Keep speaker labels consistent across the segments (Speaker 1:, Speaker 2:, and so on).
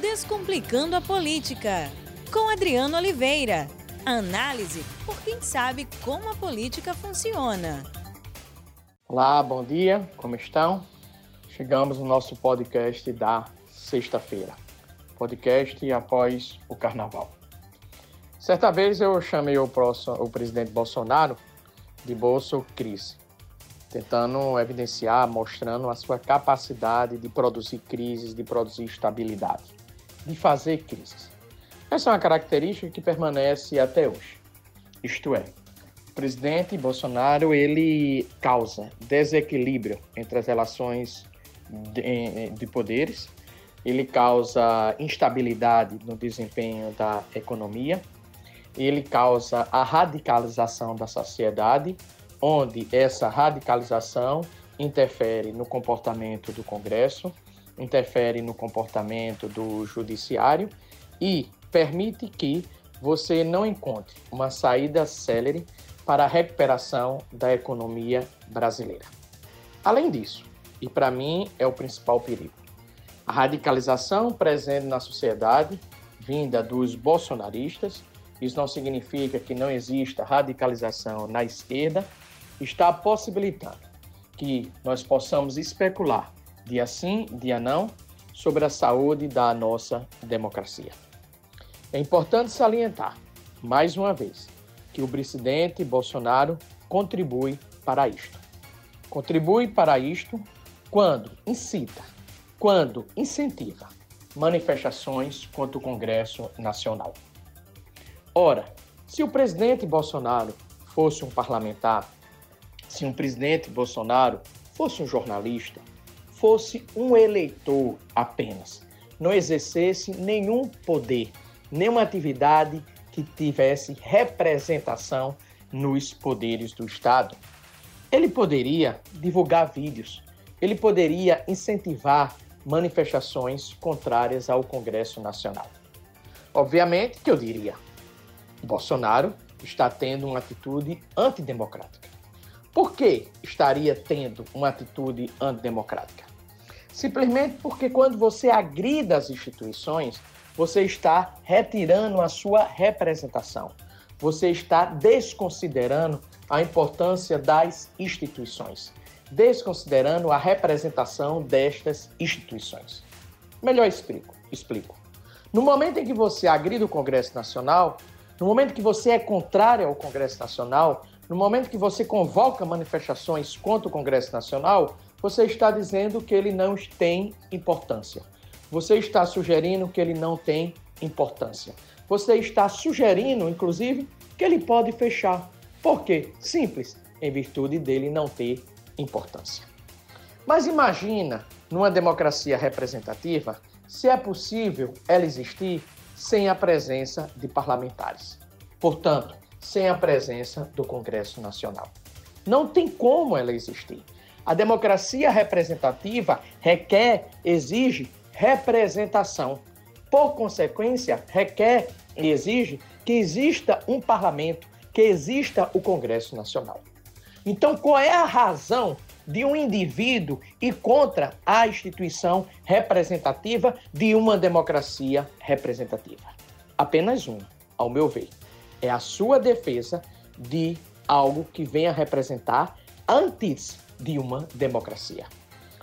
Speaker 1: Descomplicando a Política, com Adriano Oliveira. Análise por quem sabe como a política funciona.
Speaker 2: Olá, bom dia, como estão? Chegamos no nosso podcast da sexta-feira. Podcast após o carnaval. Certa vez eu chamei o, próximo, o presidente Bolsonaro de Bolso Crise, tentando evidenciar, mostrando a sua capacidade de produzir crises, de produzir estabilidade, de fazer crises. Essa é uma característica que permanece até hoje. Isto é, o presidente Bolsonaro ele causa desequilíbrio entre as relações de, de poderes, ele causa instabilidade no desempenho da economia, ele causa a radicalização da sociedade, onde essa radicalização interfere no comportamento do Congresso, interfere no comportamento do Judiciário e permite que você não encontre uma saída célere para a recuperação da economia brasileira. Além disso, e para mim é o principal perigo, a radicalização presente na sociedade, vinda dos bolsonaristas, isso não significa que não exista radicalização na esquerda, está possibilitando que nós possamos especular dia sim, dia não, sobre a saúde da nossa democracia. É importante salientar, mais uma vez, que o presidente Bolsonaro contribui para isto. Contribui para isto quando incita, quando incentiva manifestações contra o Congresso Nacional. Ora, se o presidente Bolsonaro fosse um parlamentar, se um presidente Bolsonaro fosse um jornalista, fosse um eleitor apenas, não exercesse nenhum poder, nenhuma atividade que tivesse representação nos poderes do Estado, ele poderia divulgar vídeos, ele poderia incentivar manifestações contrárias ao Congresso Nacional. Obviamente que eu diria, Bolsonaro está tendo uma atitude antidemocrática. Por que estaria tendo uma atitude antidemocrática? Simplesmente porque quando você agrida as instituições, você está retirando a sua representação. Você está desconsiderando a importância das instituições, desconsiderando a representação destas instituições. Melhor explico, explico. No momento em que você agride o Congresso Nacional, no momento que você é contrário ao Congresso Nacional, no momento que você convoca manifestações contra o Congresso Nacional, você está dizendo que ele não tem importância. Você está sugerindo que ele não tem importância. Você está sugerindo, inclusive, que ele pode fechar. Por quê? Simples, em virtude dele não ter importância. Mas imagina, numa democracia representativa, se é possível ela existir sem a presença de parlamentares. Portanto, sem a presença do Congresso Nacional. Não tem como ela existir. A democracia representativa requer, exige representação. Por consequência, requer e exige que exista um parlamento, que exista o Congresso Nacional. Então, qual é a razão de um indivíduo e contra a instituição representativa de uma democracia representativa. Apenas uma, ao meu ver. É a sua defesa de algo que venha representar antes de uma democracia.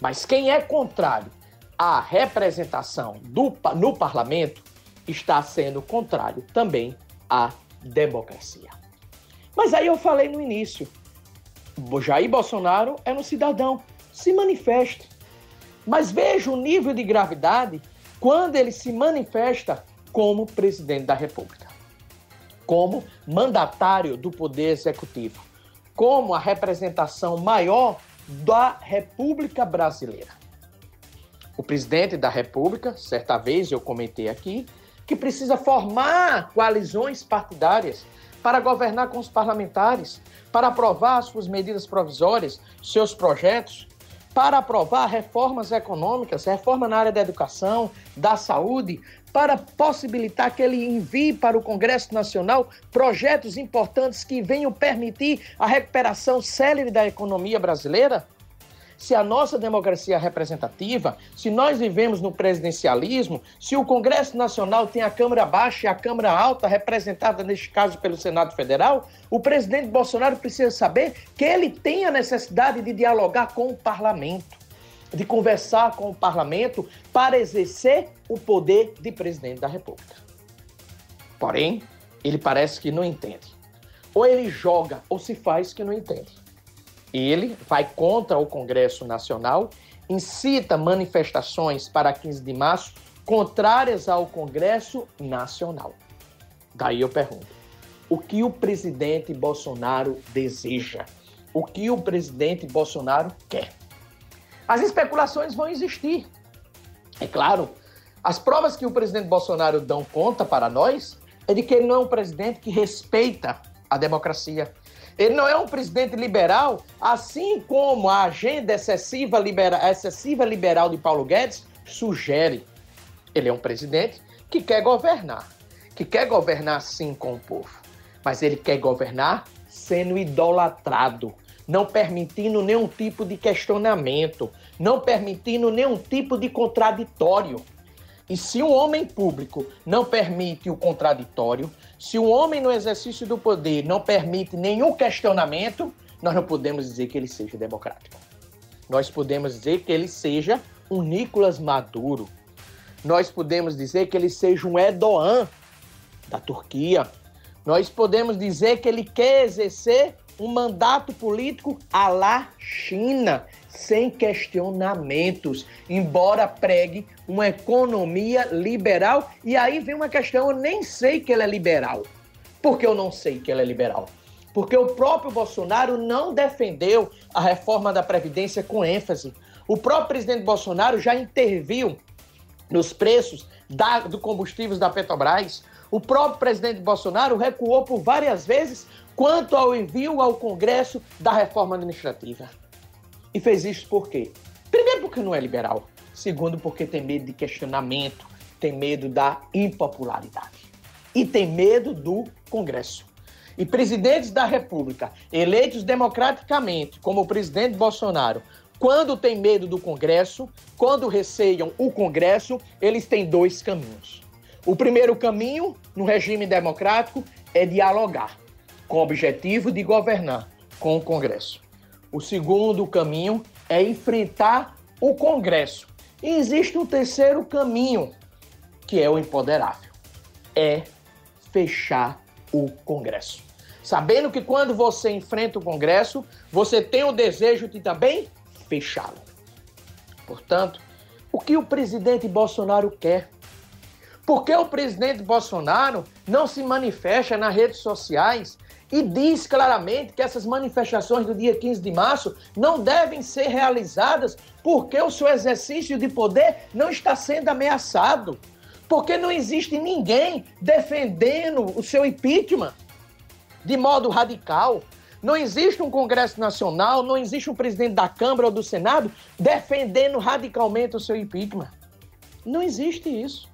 Speaker 2: Mas quem é contrário à representação do, no parlamento está sendo contrário também à democracia. Mas aí eu falei no início, Jair Bolsonaro é um cidadão, se manifeste. Mas veja o nível de gravidade quando ele se manifesta como presidente da República, como mandatário do Poder Executivo, como a representação maior da República Brasileira. O presidente da República, certa vez eu comentei aqui, que precisa formar coalizões partidárias para governar com os parlamentares, para aprovar suas medidas provisórias, seus projetos, para aprovar reformas econômicas, reforma na área da educação, da saúde, para possibilitar que ele envie para o Congresso Nacional projetos importantes que venham permitir a recuperação célere da economia brasileira? se a nossa democracia é representativa, se nós vivemos no presidencialismo, se o Congresso Nacional tem a Câmara Baixa e a Câmara Alta representada, neste caso, pelo Senado Federal, o presidente Bolsonaro precisa saber que ele tem a necessidade de dialogar com o parlamento, de conversar com o parlamento para exercer o poder de presidente da República. Porém, ele parece que não entende. Ou ele joga ou se faz que não entende. Ele vai contra o Congresso Nacional, incita manifestações para 15 de março contrárias ao Congresso Nacional. Daí eu pergunto: o que o presidente Bolsonaro deseja? O que o presidente Bolsonaro quer? As especulações vão existir. É claro, as provas que o presidente Bolsonaro dão conta para nós é de que ele não é um presidente que respeita a democracia, ele não é um presidente liberal, assim como a agenda excessiva, libera, excessiva liberal de Paulo Guedes sugere. Ele é um presidente que quer governar, que quer governar sim com o povo, mas ele quer governar sendo idolatrado, não permitindo nenhum tipo de questionamento, não permitindo nenhum tipo de contraditório. E se um homem público não permite o contraditório, se um homem no exercício do poder não permite nenhum questionamento, nós não podemos dizer que ele seja democrático. Nós podemos dizer que ele seja um Nicolas Maduro. Nós podemos dizer que ele seja um Erdogan da Turquia. Nós podemos dizer que ele quer exercer um mandato político à la China, sem questionamentos, embora pregue uma economia liberal. E aí vem uma questão: eu nem sei que ele é liberal. Por que eu não sei que ele é liberal? Porque o próprio Bolsonaro não defendeu a reforma da Previdência com ênfase. O próprio presidente Bolsonaro já interviu nos preços da, do combustíveis da Petrobras. O próprio presidente Bolsonaro recuou por várias vezes quanto ao envio ao Congresso da reforma administrativa. E fez isso por quê? Primeiro, porque não é liberal. Segundo, porque tem medo de questionamento, tem medo da impopularidade. E tem medo do Congresso. E presidentes da República, eleitos democraticamente, como o presidente Bolsonaro, quando tem medo do Congresso, quando receiam o Congresso, eles têm dois caminhos. O primeiro caminho, no regime democrático, é dialogar, com o objetivo de governar com o Congresso. O segundo caminho é enfrentar o Congresso. E existe um terceiro caminho, que é o empoderável. É fechar o Congresso. Sabendo que quando você enfrenta o Congresso, você tem o desejo de também fechá-lo. Portanto, o que o presidente Bolsonaro quer? Por que o presidente Bolsonaro não se manifesta nas redes sociais e diz claramente que essas manifestações do dia 15 de março não devem ser realizadas porque o seu exercício de poder não está sendo ameaçado. Porque não existe ninguém defendendo o seu impeachment de modo radical. Não existe um Congresso Nacional, não existe um presidente da Câmara ou do Senado defendendo radicalmente o seu impeachment. Não existe isso.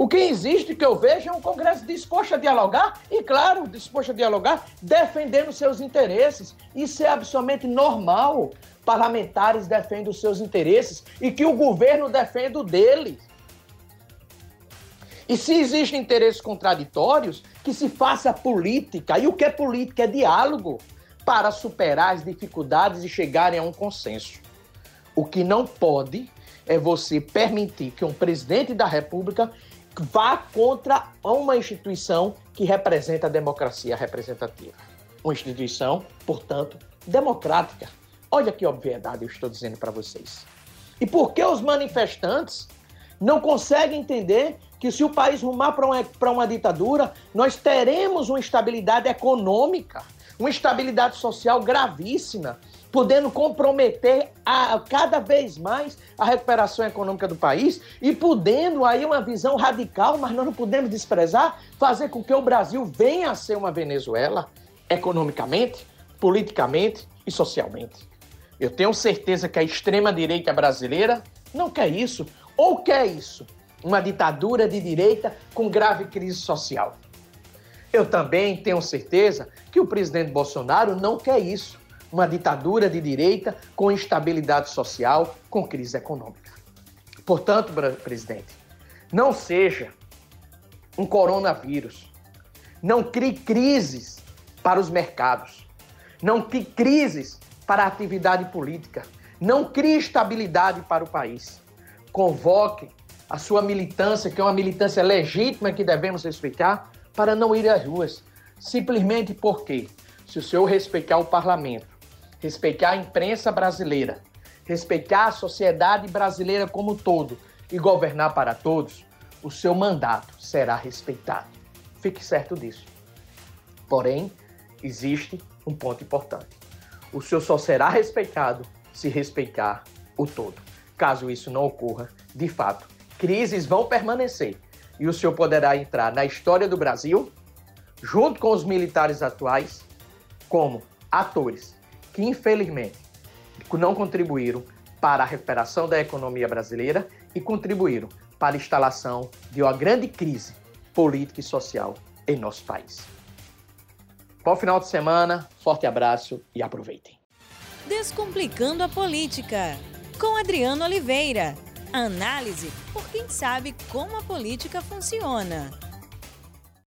Speaker 2: O que existe, que eu vejo, é um Congresso disposto a dialogar, e claro, disposto a dialogar, defendendo seus interesses. Isso é absolutamente normal. Parlamentares defendem os seus interesses e que o governo defenda o deles. E se existem interesses contraditórios, que se faça política. E o que é política? É diálogo para superar as dificuldades e chegarem a um consenso. O que não pode é você permitir que um presidente da República vá contra uma instituição que representa a democracia representativa. Uma instituição, portanto, democrática. Olha que obviedade eu estou dizendo para vocês. E por que os manifestantes não conseguem entender que se o país rumar para uma, uma ditadura, nós teremos uma instabilidade econômica, uma instabilidade social gravíssima, podendo comprometer a, cada vez mais a recuperação econômica do país e podendo aí uma visão radical, mas nós não podemos desprezar, fazer com que o Brasil venha a ser uma Venezuela economicamente, politicamente e socialmente. Eu tenho certeza que a extrema-direita brasileira não quer isso, ou quer isso, uma ditadura de direita com grave crise social. Eu também tenho certeza que o presidente Bolsonaro não quer isso uma ditadura de direita com instabilidade social, com crise econômica. Portanto, presidente, não seja um coronavírus. Não crie crises para os mercados. Não crie crises para a atividade política. Não crie estabilidade para o país. Convoque a sua militância, que é uma militância legítima que devemos respeitar, para não ir às ruas. Simplesmente porque, se o senhor respeitar o parlamento, respeitar a imprensa brasileira, respeitar a sociedade brasileira como um todo e governar para todos, o seu mandato será respeitado. Fique certo disso. Porém, existe um ponto importante. O senhor só será respeitado se respeitar o todo. Caso isso não ocorra, de fato, crises vão permanecer e o senhor poderá entrar na história do Brasil, junto com os militares atuais, como atores que, infelizmente, não contribuíram para a recuperação da economia brasileira e contribuíram para a instalação de uma grande crise política e social em nosso país. Bom final de semana, forte abraço e aproveitem.
Speaker 1: Descomplicando a política, com Adriano Oliveira. Análise por quem sabe como a política funciona.